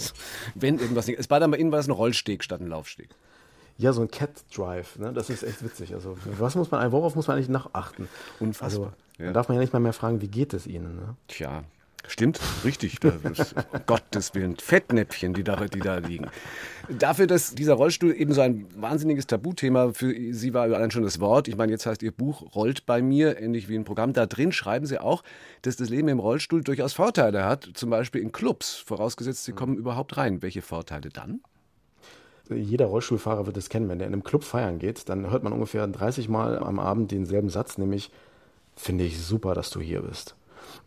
*laughs* Wenn irgendwas nicht. Es war dann bei Ihnen war es ein Rollsteg statt ein Laufsteg. Ja, so ein Cat Drive, ne? das ist echt witzig. Also, was muss man, worauf muss man eigentlich nachachten? Unfassbar. Also, ja. Da darf man ja nicht mal mehr fragen, wie geht es Ihnen? Ne? Tja, Stimmt, richtig. Ist, um Gottes Willen, Fettnäpfchen, die da, die da liegen. Dafür, dass dieser Rollstuhl eben so ein wahnsinniges Tabuthema für Sie war, allein schon das Wort. Ich meine, jetzt heißt Ihr Buch Rollt bei mir, ähnlich wie ein Programm. Da drin schreiben Sie auch, dass das Leben im Rollstuhl durchaus Vorteile hat, zum Beispiel in Clubs, vorausgesetzt, Sie kommen überhaupt rein. Welche Vorteile dann? Jeder Rollstuhlfahrer wird es kennen, wenn er in einem Club feiern geht, dann hört man ungefähr 30 Mal am Abend denselben Satz, nämlich, finde ich super, dass du hier bist.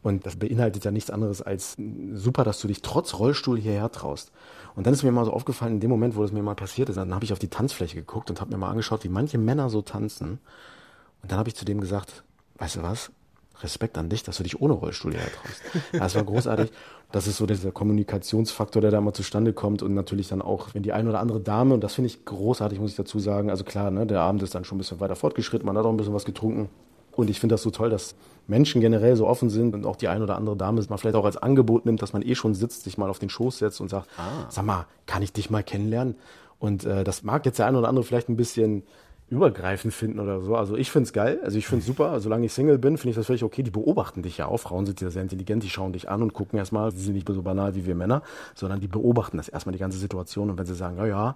Und das beinhaltet ja nichts anderes als super, dass du dich trotz Rollstuhl hierher traust. Und dann ist mir mal so aufgefallen, in dem Moment, wo das mir mal passiert ist, dann habe ich auf die Tanzfläche geguckt und habe mir mal angeschaut, wie manche Männer so tanzen. Und dann habe ich zu dem gesagt, weißt du was? Respekt an dich, dass du dich ohne Rollstuhl hierher traust. Das war großartig. Das ist so dieser Kommunikationsfaktor, der da mal zustande kommt und natürlich dann auch, wenn die eine oder andere Dame, und das finde ich großartig, muss ich dazu sagen, also klar, ne, der Abend ist dann schon ein bisschen weiter fortgeschritten, man hat auch ein bisschen was getrunken, und ich finde das so toll, dass Menschen generell so offen sind und auch die ein oder andere Dame mal vielleicht auch als Angebot nimmt, dass man eh schon sitzt, sich mal auf den Schoß setzt und sagt, ah. sag mal, kann ich dich mal kennenlernen? Und äh, das mag jetzt der eine oder andere vielleicht ein bisschen übergreifend finden oder so. Also ich finde es geil, also ich finde es super. Solange ich Single bin, finde ich das völlig okay. Die beobachten dich ja auch. Frauen sind ja sehr intelligent, die schauen dich an und gucken erstmal, sie sind nicht so banal wie wir Männer, sondern die beobachten das erstmal die ganze Situation. Und wenn sie sagen, ja, ja,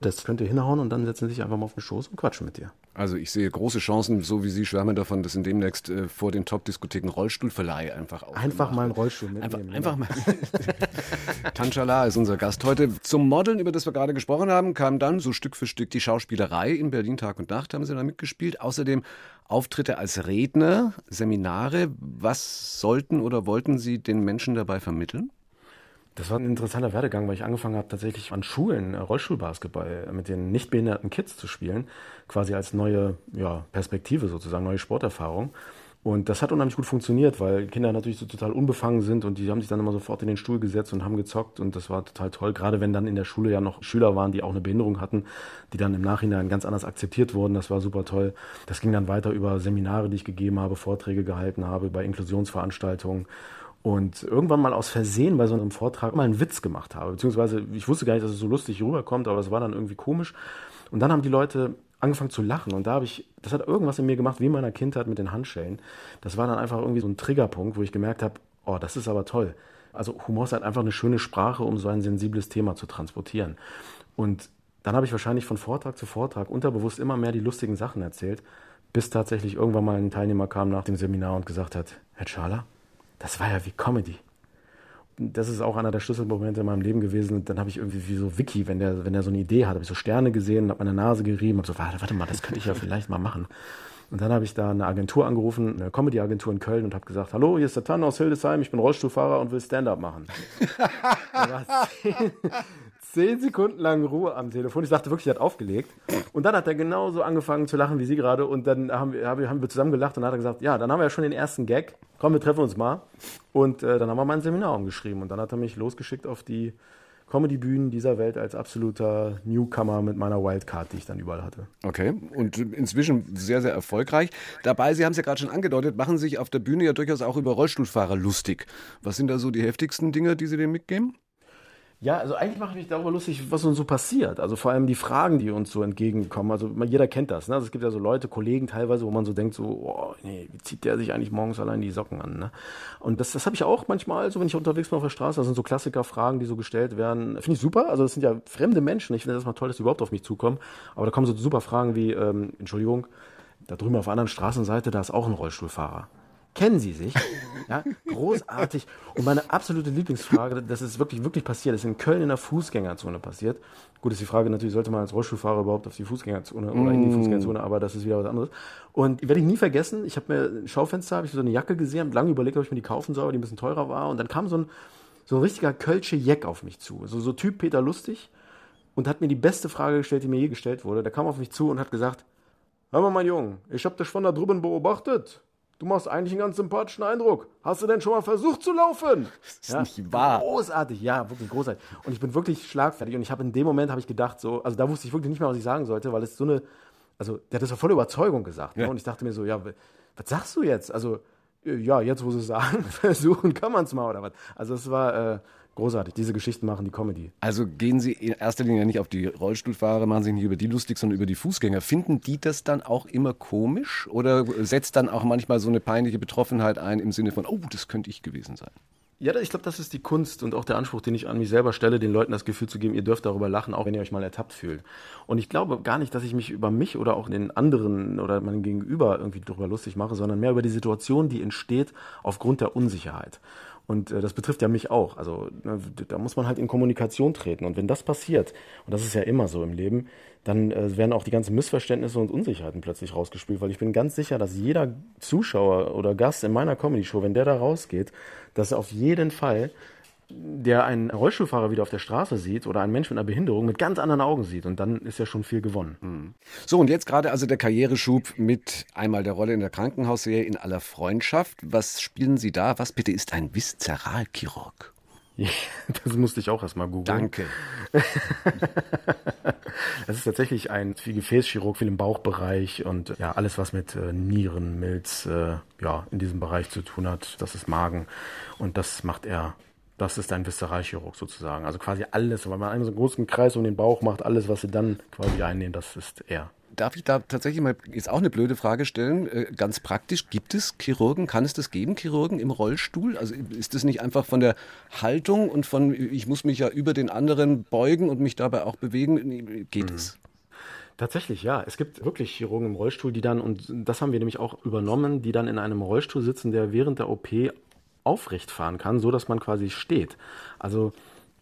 Das könnte hinhauen und dann setzen sie sich einfach mal auf den Schoß und quatschen mit dir. Also ich sehe große Chancen, so wie Sie schwärmen davon, dass in demnächst äh, vor den Top-Diskotheken Rollstuhlverleih einfach auch. Einfach mal einen Rollstuhl mitnehmen. Einfach, einfach mal. *laughs* Tanchala ist unser Gast heute. Zum Modeln, über das wir gerade gesprochen haben, kam dann so Stück für Stück die Schauspielerei. In Berlin Tag und Nacht haben Sie da mitgespielt. Außerdem Auftritte als Redner, Seminare. Was sollten oder wollten Sie den Menschen dabei vermitteln? Das war ein interessanter Werdegang, weil ich angefangen habe, tatsächlich an Schulen äh, Rollstuhlbasketball mit den nicht behinderten Kids zu spielen, quasi als neue ja, Perspektive sozusagen, neue Sporterfahrung. Und das hat unheimlich gut funktioniert, weil Kinder natürlich so total unbefangen sind und die haben sich dann immer sofort in den Stuhl gesetzt und haben gezockt und das war total toll. Gerade wenn dann in der Schule ja noch Schüler waren, die auch eine Behinderung hatten, die dann im Nachhinein ganz anders akzeptiert wurden. Das war super toll. Das ging dann weiter über Seminare, die ich gegeben habe, Vorträge gehalten habe, bei Inklusionsveranstaltungen und irgendwann mal aus Versehen bei so einem Vortrag mal einen Witz gemacht habe. Beziehungsweise ich wusste gar nicht, dass es so lustig rüberkommt, aber es war dann irgendwie komisch. Und dann haben die Leute angefangen zu lachen und da habe ich, das hat irgendwas in mir gemacht, wie in meiner Kindheit mit den Handschellen. Das war dann einfach irgendwie so ein Triggerpunkt, wo ich gemerkt habe, oh, das ist aber toll. Also Humor ist halt einfach eine schöne Sprache, um so ein sensibles Thema zu transportieren. Und dann habe ich wahrscheinlich von Vortrag zu Vortrag unterbewusst immer mehr die lustigen Sachen erzählt, bis tatsächlich irgendwann mal ein Teilnehmer kam nach dem Seminar und gesagt hat, Herr Schaler, das war ja wie Comedy. Das ist auch einer der Schlüsselmomente in meinem Leben gewesen. Und dann habe ich irgendwie wie so Vicky, wenn der, wenn der so eine Idee hat, habe ich so Sterne gesehen, habe meine Nase gerieben, habe so, warte, warte mal, das könnte ich ja *laughs* vielleicht mal machen. Und dann habe ich da eine Agentur angerufen, eine Comedy-Agentur in Köln und habe gesagt, hallo, hier ist der Tan aus Hildesheim, ich bin Rollstuhlfahrer und will Stand-up machen. *laughs* zehn Sekunden lang Ruhe am Telefon. Ich dachte wirklich, er hat aufgelegt. Und dann hat er genauso angefangen zu lachen wie Sie gerade. Und dann haben wir, haben wir zusammen gelacht und dann hat er gesagt, ja, dann haben wir ja schon den ersten Gag. Komm, wir treffen uns mal. Und äh, dann haben wir mal ein Seminar umgeschrieben. Und dann hat er mich losgeschickt auf die Comedy-Bühnen dieser Welt als absoluter Newcomer mit meiner Wildcard, die ich dann überall hatte. Okay, und inzwischen sehr, sehr erfolgreich. Dabei, Sie haben es ja gerade schon angedeutet, machen sich auf der Bühne ja durchaus auch über Rollstuhlfahrer lustig. Was sind da so die heftigsten Dinge, die Sie denen mitgeben? Ja, also eigentlich mache ich mich darüber lustig, was uns so passiert. Also vor allem die Fragen, die uns so entgegenkommen. Also jeder kennt das. Ne? Also es gibt ja so Leute, Kollegen teilweise, wo man so denkt, so, oh, nee, wie zieht der sich eigentlich morgens allein die Socken an? Ne? Und das, das habe ich auch manchmal, so wenn ich unterwegs bin auf der Straße. Das sind so Klassikerfragen, die so gestellt werden. Finde ich super. Also das sind ja fremde Menschen. Ich finde das mal toll, dass die überhaupt auf mich zukommen. Aber da kommen so super Fragen wie, ähm, Entschuldigung, da drüben auf der anderen Straßenseite, da ist auch ein Rollstuhlfahrer kennen sie sich. *laughs* Ja, großartig. Und meine absolute Lieblingsfrage, das ist wirklich, wirklich passiert, das ist in Köln in der Fußgängerzone passiert. Gut, ist die Frage natürlich, sollte man als Rollstuhlfahrer überhaupt auf die Fußgängerzone oder in die mm. Fußgängerzone, aber das ist wieder was anderes. Und werde ich nie vergessen, ich habe mir ein Schaufenster, habe ich so eine Jacke gesehen, habe lange überlegt, ob ich mir die kaufen soll, weil die ein bisschen teurer war. Und dann kam so ein, so ein richtiger Kölsche Jeck auf mich zu. So, so Typ Peter Lustig und hat mir die beste Frage gestellt, die mir je gestellt wurde. Der kam auf mich zu und hat gesagt, Hör mal, mein Junge, ich habe dich von da drüben beobachtet. Du machst eigentlich einen ganz sympathischen Eindruck. Hast du denn schon mal versucht zu laufen? Das ist ja, nicht wahr. Großartig, ja, wirklich großartig. Und ich bin wirklich schlagfertig. Und ich habe in dem Moment habe ich gedacht, so, also da wusste ich wirklich nicht mehr, was ich sagen sollte, weil es so eine, also der hat das ja voller Überzeugung gesagt. Ne? Ja. Ne? Und ich dachte mir so, ja, was sagst du jetzt? Also ja, jetzt wo sie sagen, *laughs* versuchen kann man es mal oder was. Also es war äh, großartig. Diese Geschichten machen die Comedy. Also gehen Sie in erster Linie nicht auf die Rollstuhlfahrer, machen sich nicht über die lustig, sondern über die Fußgänger. Finden die das dann auch immer komisch oder setzt dann auch manchmal so eine peinliche Betroffenheit ein im Sinne von, oh, das könnte ich gewesen sein? Ja, ich glaube, das ist die Kunst und auch der Anspruch, den ich an mich selber stelle, den Leuten das Gefühl zu geben, ihr dürft darüber lachen, auch wenn ihr euch mal ertappt fühlt. Und ich glaube gar nicht, dass ich mich über mich oder auch den anderen oder meinen Gegenüber irgendwie darüber lustig mache, sondern mehr über die Situation, die entsteht aufgrund der Unsicherheit. Und äh, das betrifft ja mich auch. Also ne, da muss man halt in Kommunikation treten. Und wenn das passiert, und das ist ja immer so im Leben, dann äh, werden auch die ganzen Missverständnisse und Unsicherheiten plötzlich rausgespielt, weil ich bin ganz sicher, dass jeder Zuschauer oder Gast in meiner Comedy-Show, wenn der da rausgeht, dass er auf jeden Fall der einen Rollstuhlfahrer wieder auf der Straße sieht oder einen Menschen mit einer Behinderung mit ganz anderen Augen sieht und dann ist ja schon viel gewonnen. Mhm. So und jetzt gerade also der Karriereschub mit einmal der Rolle in der Krankenhausserie in aller Freundschaft. Was spielen Sie da? Was bitte ist ein Viszeralchirurg? Ja, *laughs* das musste ich auch erstmal googeln. Danke. *laughs* das ist tatsächlich ein viel Gefäßchirurg, viel im Bauchbereich und ja, alles, was mit äh, Nieren, Milz, äh, ja, in diesem Bereich zu tun hat, das ist Magen. Und das macht er das ist ein Viszeralchirurg sozusagen. Also quasi alles, weil man einen so großen Kreis um den Bauch macht, alles, was sie dann quasi einnehmen, das ist er. Darf ich da tatsächlich mal jetzt auch eine blöde Frage stellen? Äh, ganz praktisch, gibt es Chirurgen, kann es das geben, Chirurgen im Rollstuhl? Also ist das nicht einfach von der Haltung und von, ich muss mich ja über den anderen beugen und mich dabei auch bewegen? Geht mhm. es? Tatsächlich, ja. Es gibt wirklich Chirurgen im Rollstuhl, die dann, und das haben wir nämlich auch übernommen, die dann in einem Rollstuhl sitzen, der während der OP aufrecht fahren kann, so dass man quasi steht. Also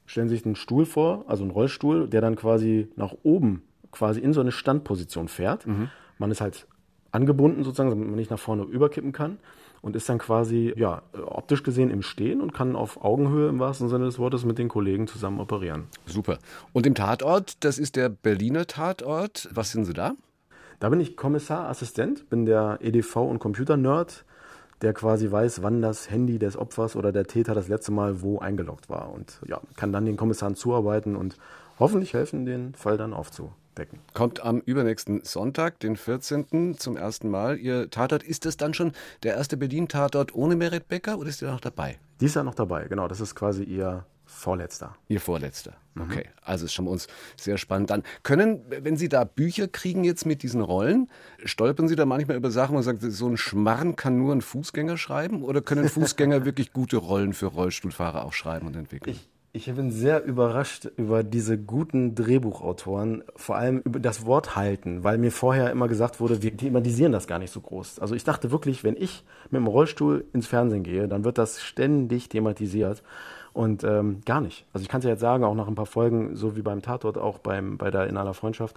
stellen Sie sich einen Stuhl vor, also einen Rollstuhl, der dann quasi nach oben, quasi in so eine Standposition fährt. Mhm. Man ist halt angebunden sozusagen, damit man nicht nach vorne überkippen kann und ist dann quasi, ja, optisch gesehen im Stehen und kann auf Augenhöhe im wahrsten Sinne des Wortes mit den Kollegen zusammen operieren. Super. Und im Tatort, das ist der Berliner Tatort. Was sind Sie da? Da bin ich Kommissarassistent, bin der EDV- und Computer-Nerd, der quasi weiß, wann das Handy des Opfers oder der Täter das letzte Mal wo eingeloggt war. Und ja, kann dann den Kommissaren zuarbeiten und hoffentlich helfen, den Fall dann aufzunehmen decken. Kommt am übernächsten Sonntag, den 14. zum ersten Mal. Ihr Tatort, ist das dann schon der erste Berlin-Tatort ohne Merit Becker oder ist ihr noch dabei? Die ist ja noch dabei, genau. Das ist quasi ihr Vorletzter. Ihr Vorletzter. Mhm. Okay, mhm. also ist schon bei uns sehr spannend. Dann können, wenn Sie da Bücher kriegen jetzt mit diesen Rollen, stolpern Sie da manchmal über Sachen und sagen, so ein Schmarren kann nur ein Fußgänger schreiben? Oder können Fußgänger *laughs* wirklich gute Rollen für Rollstuhlfahrer auch schreiben und entwickeln? Ich ich bin sehr überrascht über diese guten Drehbuchautoren, vor allem über das Wort halten, weil mir vorher immer gesagt wurde, wir thematisieren das gar nicht so groß. Also ich dachte wirklich, wenn ich mit dem Rollstuhl ins Fernsehen gehe, dann wird das ständig thematisiert und ähm, gar nicht. Also ich kann es ja jetzt sagen, auch nach ein paar Folgen, so wie beim Tatort, auch beim, bei der In aller Freundschaft,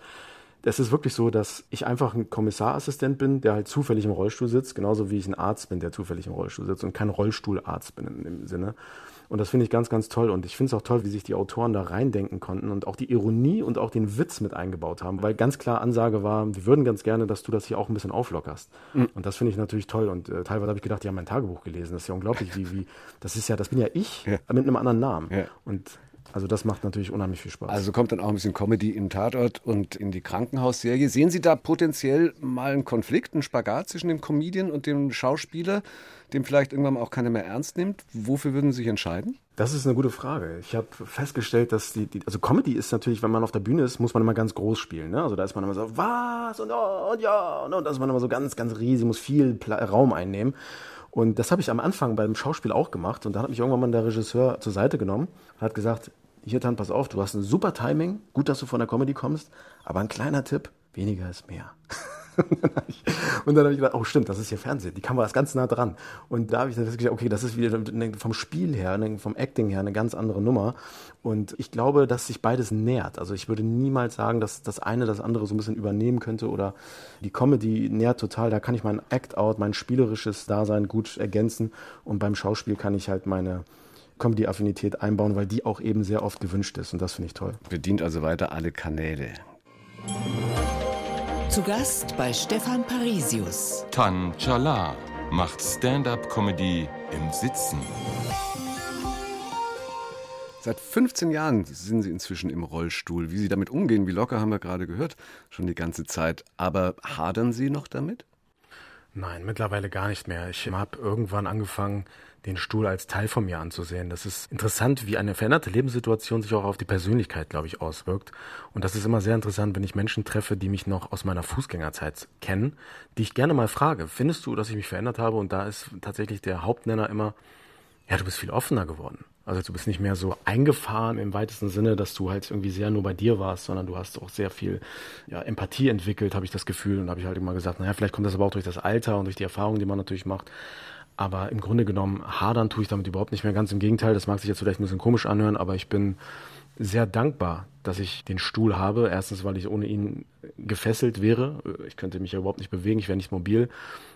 es ist wirklich so, dass ich einfach ein Kommissarassistent bin, der halt zufällig im Rollstuhl sitzt, genauso wie ich ein Arzt bin, der zufällig im Rollstuhl sitzt und kein Rollstuhlarzt bin in dem Sinne. Und das finde ich ganz, ganz toll. Und ich finde es auch toll, wie sich die Autoren da reindenken konnten und auch die Ironie und auch den Witz mit eingebaut haben, weil ganz klar Ansage war, wir würden ganz gerne, dass du das hier auch ein bisschen auflockerst. Mhm. Und das finde ich natürlich toll. Und äh, teilweise habe ich gedacht, die haben mein Tagebuch gelesen. Das ist ja unglaublich, wie, wie, das ist ja, das bin ja ich ja. mit einem anderen Namen. Ja. Und also das macht natürlich unheimlich viel Spaß. Also kommt dann auch ein bisschen Comedy im Tatort und in die Krankenhausserie. Sehen Sie da potenziell mal einen Konflikt, einen Spagat zwischen dem Comedian und dem Schauspieler, dem vielleicht irgendwann mal auch keiner mehr ernst nimmt? Wofür würden Sie sich entscheiden? Das ist eine gute Frage. Ich habe festgestellt, dass die, die, also Comedy ist natürlich, wenn man auf der Bühne ist, muss man immer ganz groß spielen. Ne? Also da ist man immer so, was und, oh, und ja, und, und da ist man immer so ganz, ganz riesig, muss viel Raum einnehmen. Und das habe ich am Anfang beim Schauspiel auch gemacht. Und da hat mich irgendwann mal der Regisseur zur Seite genommen und hat gesagt, hier Tan, pass auf, du hast ein super Timing, gut, dass du von der Comedy kommst, aber ein kleiner Tipp, weniger ist mehr. *laughs* und dann habe ich gedacht, oh stimmt, das ist hier Fernsehen, die Kamera ist ganz nah dran. Und da habe ich dann gesagt, okay, das ist wieder vom Spiel her, vom Acting her eine ganz andere Nummer. Und ich glaube, dass sich beides nährt. Also ich würde niemals sagen, dass das eine das andere so ein bisschen übernehmen könnte oder die Comedy nährt total. Da kann ich mein Act-out, mein spielerisches Dasein gut ergänzen und beim Schauspiel kann ich halt meine Comedy-Affinität einbauen, weil die auch eben sehr oft gewünscht ist und das finde ich toll. Bedient also weiter alle Kanäle. Zu Gast bei Stefan Parisius. Tan Chala macht Stand-up-Comedy im Sitzen. Seit 15 Jahren sind Sie inzwischen im Rollstuhl. Wie Sie damit umgehen, wie locker haben wir gerade gehört, schon die ganze Zeit. Aber hadern Sie noch damit? Nein, mittlerweile gar nicht mehr. Ich habe irgendwann angefangen, den Stuhl als Teil von mir anzusehen. Das ist interessant, wie eine veränderte Lebenssituation sich auch auf die Persönlichkeit, glaube ich, auswirkt. Und das ist immer sehr interessant, wenn ich Menschen treffe, die mich noch aus meiner Fußgängerzeit kennen, die ich gerne mal frage, findest du, dass ich mich verändert habe? Und da ist tatsächlich der Hauptnenner immer, ja, du bist viel offener geworden. Also du bist nicht mehr so eingefahren im weitesten Sinne, dass du halt irgendwie sehr nur bei dir warst, sondern du hast auch sehr viel ja, Empathie entwickelt, habe ich das Gefühl. Und habe ich halt immer gesagt, naja, vielleicht kommt das aber auch durch das Alter und durch die Erfahrungen, die man natürlich macht. Aber im Grunde genommen hadern tue ich damit überhaupt nicht mehr. Ganz im Gegenteil, das mag sich jetzt vielleicht ein bisschen komisch anhören, aber ich bin sehr dankbar, dass ich den Stuhl habe. Erstens, weil ich ohne ihn gefesselt wäre. Ich könnte mich ja überhaupt nicht bewegen, ich wäre nicht mobil.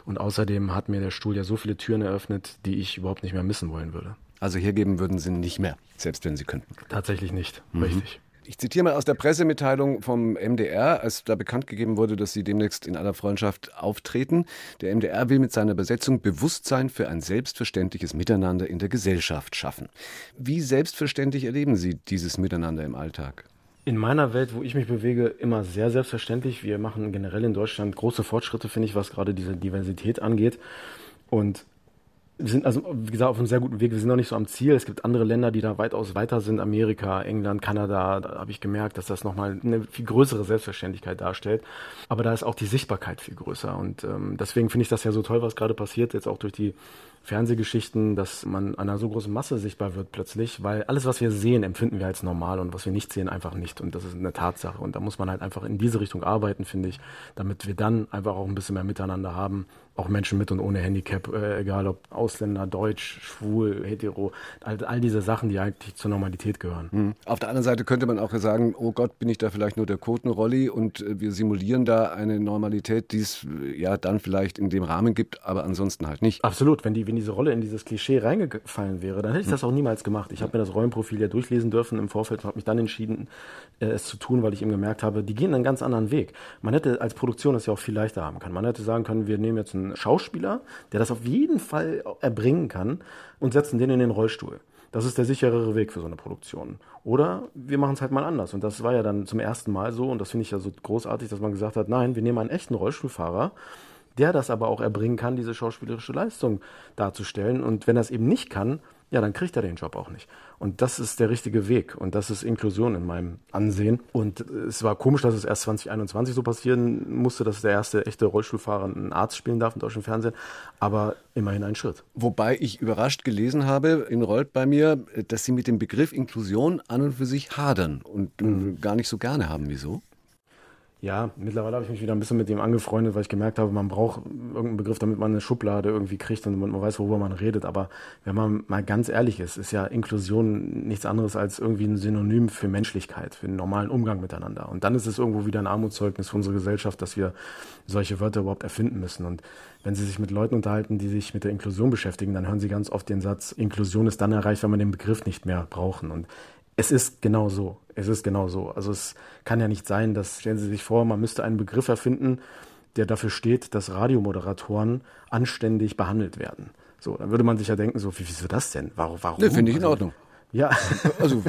Und außerdem hat mir der Stuhl ja so viele Türen eröffnet, die ich überhaupt nicht mehr missen wollen würde. Also hergeben würden Sie nicht mehr, selbst wenn Sie könnten. Tatsächlich nicht, mhm. richtig. Ich zitiere mal aus der Pressemitteilung vom MDR, als da bekannt gegeben wurde, dass Sie demnächst in aller Freundschaft auftreten. Der MDR will mit seiner Besetzung Bewusstsein für ein selbstverständliches Miteinander in der Gesellschaft schaffen. Wie selbstverständlich erleben Sie dieses Miteinander im Alltag? In meiner Welt, wo ich mich bewege, immer sehr selbstverständlich. Wir machen generell in Deutschland große Fortschritte, finde ich, was gerade diese Diversität angeht. Und Wir sind also, wie gesagt, auf einem sehr guten Weg. Wir sind noch nicht so am Ziel. Es gibt andere Länder, die da weitaus weiter sind. Amerika, England, Kanada. Da habe ich gemerkt, dass das nochmal eine viel größere Selbstverständlichkeit darstellt. Aber da ist auch die Sichtbarkeit viel größer. Und ähm, deswegen finde ich das ja so toll, was gerade passiert, jetzt auch durch die Fernsehgeschichten, dass man einer so großen Masse sichtbar wird plötzlich, weil alles, was wir sehen, empfinden wir als normal und was wir nicht sehen, einfach nicht. Und das ist eine Tatsache. Und da muss man halt einfach in diese Richtung arbeiten, finde ich, damit wir dann einfach auch ein bisschen mehr miteinander haben auch Menschen mit und ohne Handicap, äh, egal ob Ausländer, Deutsch, schwul, hetero, all, all diese Sachen, die eigentlich zur Normalität gehören. Mhm. Auf der anderen Seite könnte man auch sagen, oh Gott, bin ich da vielleicht nur der Quotenrolli und äh, wir simulieren da eine Normalität, die es äh, ja dann vielleicht in dem Rahmen gibt, aber ansonsten halt nicht. Absolut, wenn, die, wenn diese Rolle in dieses Klischee reingefallen wäre, dann hätte ich das auch niemals gemacht. Ich habe mir das Rollenprofil ja durchlesen dürfen im Vorfeld und habe mich dann entschieden, äh, es zu tun, weil ich eben gemerkt habe, die gehen einen ganz anderen Weg. Man hätte als Produktion das ja auch viel leichter haben können. Man hätte sagen können, wir nehmen jetzt einen Schauspieler, der das auf jeden Fall erbringen kann und setzen den in den Rollstuhl. Das ist der sicherere Weg für so eine Produktion. Oder wir machen es halt mal anders. Und das war ja dann zum ersten Mal so. Und das finde ich ja so großartig, dass man gesagt hat, nein, wir nehmen einen echten Rollstuhlfahrer, der das aber auch erbringen kann, diese schauspielerische Leistung darzustellen. Und wenn er es eben nicht kann, ja, dann kriegt er den Job auch nicht. Und das ist der richtige Weg. Und das ist Inklusion in meinem Ansehen. Und es war komisch, dass es erst 2021 so passieren musste, dass der erste echte Rollstuhlfahrer einen Arzt spielen darf im deutschen Fernsehen. Aber immerhin ein Schritt. Wobei ich überrascht gelesen habe, in Rollt bei mir, dass Sie mit dem Begriff Inklusion an und für sich hadern und mhm. gar nicht so gerne haben. Wieso? Ja, mittlerweile habe ich mich wieder ein bisschen mit dem angefreundet, weil ich gemerkt habe, man braucht irgendeinen Begriff, damit man eine Schublade irgendwie kriegt und man weiß, worüber man redet. Aber wenn man mal ganz ehrlich ist, ist ja Inklusion nichts anderes als irgendwie ein Synonym für Menschlichkeit, für einen normalen Umgang miteinander. Und dann ist es irgendwo wieder ein Armutszeugnis für unsere Gesellschaft, dass wir solche Wörter überhaupt erfinden müssen. Und wenn Sie sich mit Leuten unterhalten, die sich mit der Inklusion beschäftigen, dann hören Sie ganz oft den Satz, Inklusion ist dann erreicht, wenn man den Begriff nicht mehr brauchen. Und es ist genau so. Es ist genau so. Also es kann ja nicht sein, dass, stellen Sie sich vor, man müsste einen Begriff erfinden, der dafür steht, dass Radiomoderatoren anständig behandelt werden. So, dann würde man sich ja denken, so, wie, wieso das denn? Warum? warum? Ne, finde ich in also, Ordnung. Ja. *laughs* Also,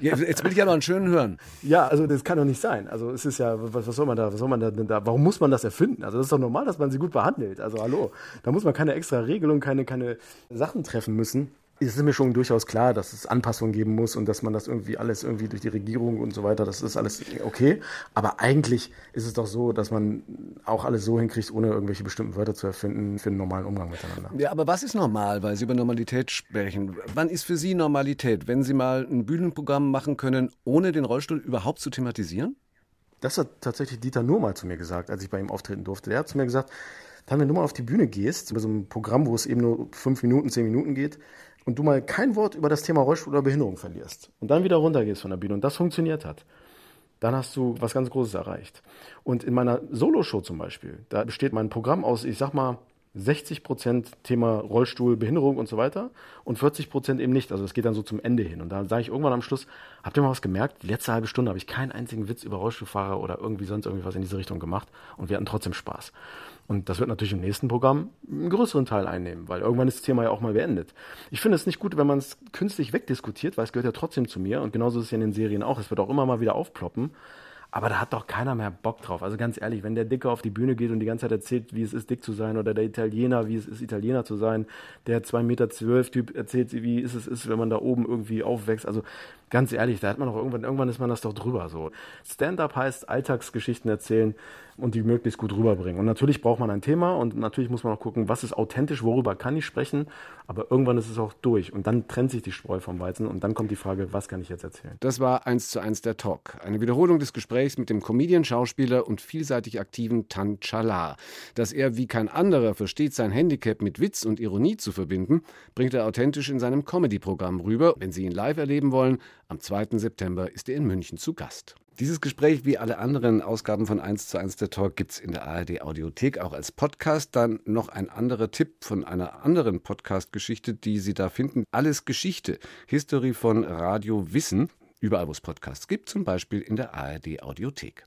jetzt will ich ja noch einen schönen hören. Ja, also das kann doch nicht sein. Also es ist ja, was, was soll man da, was soll man da, da, warum muss man das erfinden? Also das ist doch normal, dass man sie gut behandelt. Also hallo. Da muss man keine extra Regelung, keine, keine Sachen treffen müssen ist mir schon durchaus klar, dass es Anpassungen geben muss und dass man das irgendwie alles irgendwie durch die Regierung und so weiter, das ist alles okay. Aber eigentlich ist es doch so, dass man auch alles so hinkriegt, ohne irgendwelche bestimmten Wörter zu erfinden für einen normalen Umgang miteinander. Ja, aber was ist normal, weil Sie über Normalität sprechen? Wann ist für Sie Normalität, wenn Sie mal ein Bühnenprogramm machen können, ohne den Rollstuhl überhaupt zu thematisieren? Das hat tatsächlich Dieter nur mal zu mir gesagt, als ich bei ihm auftreten durfte. Der hat zu mir gesagt, dann, wenn du mal auf die Bühne gehst, bei so einem Programm, wo es eben nur fünf Minuten, zehn Minuten geht, und du mal kein Wort über das Thema Rollstuhl oder Behinderung verlierst und dann wieder runtergehst von der Bühne und das funktioniert hat, dann hast du was ganz Großes erreicht. Und in meiner Soloshow zum Beispiel, da besteht mein Programm aus, ich sag mal, 60 Prozent Thema Rollstuhl, Behinderung und so weiter und 40 Prozent eben nicht. Also das geht dann so zum Ende hin. Und da sage ich irgendwann am Schluss, habt ihr mal was gemerkt? Die letzte halbe Stunde habe ich keinen einzigen Witz über Rollstuhlfahrer oder irgendwie sonst irgendwie was in diese Richtung gemacht und wir hatten trotzdem Spaß. Und das wird natürlich im nächsten Programm einen größeren Teil einnehmen, weil irgendwann ist das Thema ja auch mal beendet. Ich finde es nicht gut, wenn man es künstlich wegdiskutiert, weil es gehört ja trotzdem zu mir und genauso ist es ja in den Serien auch. Es wird auch immer mal wieder aufploppen. Aber da hat doch keiner mehr Bock drauf. Also ganz ehrlich, wenn der Dicke auf die Bühne geht und die ganze Zeit erzählt, wie es ist, dick zu sein, oder der Italiener, wie es ist, Italiener zu sein, der 2,12 Meter Typ erzählt, wie es ist, wenn man da oben irgendwie aufwächst. Also ganz ehrlich, da hat man doch irgendwann, irgendwann ist man das doch drüber so. Stand-up heißt Alltagsgeschichten erzählen und die möglichst gut rüberbringen. Und natürlich braucht man ein Thema und natürlich muss man auch gucken, was ist authentisch, worüber kann ich sprechen, aber irgendwann ist es auch durch und dann trennt sich die Spreu vom Weizen und dann kommt die Frage, was kann ich jetzt erzählen? Das war eins zu eins der Talk. Eine Wiederholung des Gesprächs mit dem Comedian, Schauspieler und vielseitig aktiven Tan Chala. Dass er wie kein anderer versteht, sein Handicap mit Witz und Ironie zu verbinden, bringt er authentisch in seinem Comedy-Programm rüber. Wenn Sie ihn live erleben wollen, am 2. September ist er in München zu Gast. Dieses Gespräch wie alle anderen Ausgaben von 1 zu 1 der Talk gibt es in der ARD Audiothek auch als Podcast. Dann noch ein anderer Tipp von einer anderen Podcast-Geschichte, die Sie da finden. Alles Geschichte. History von Radio Wissen. Überall, wo es Podcasts gibt, zum Beispiel in der ARD Audiothek.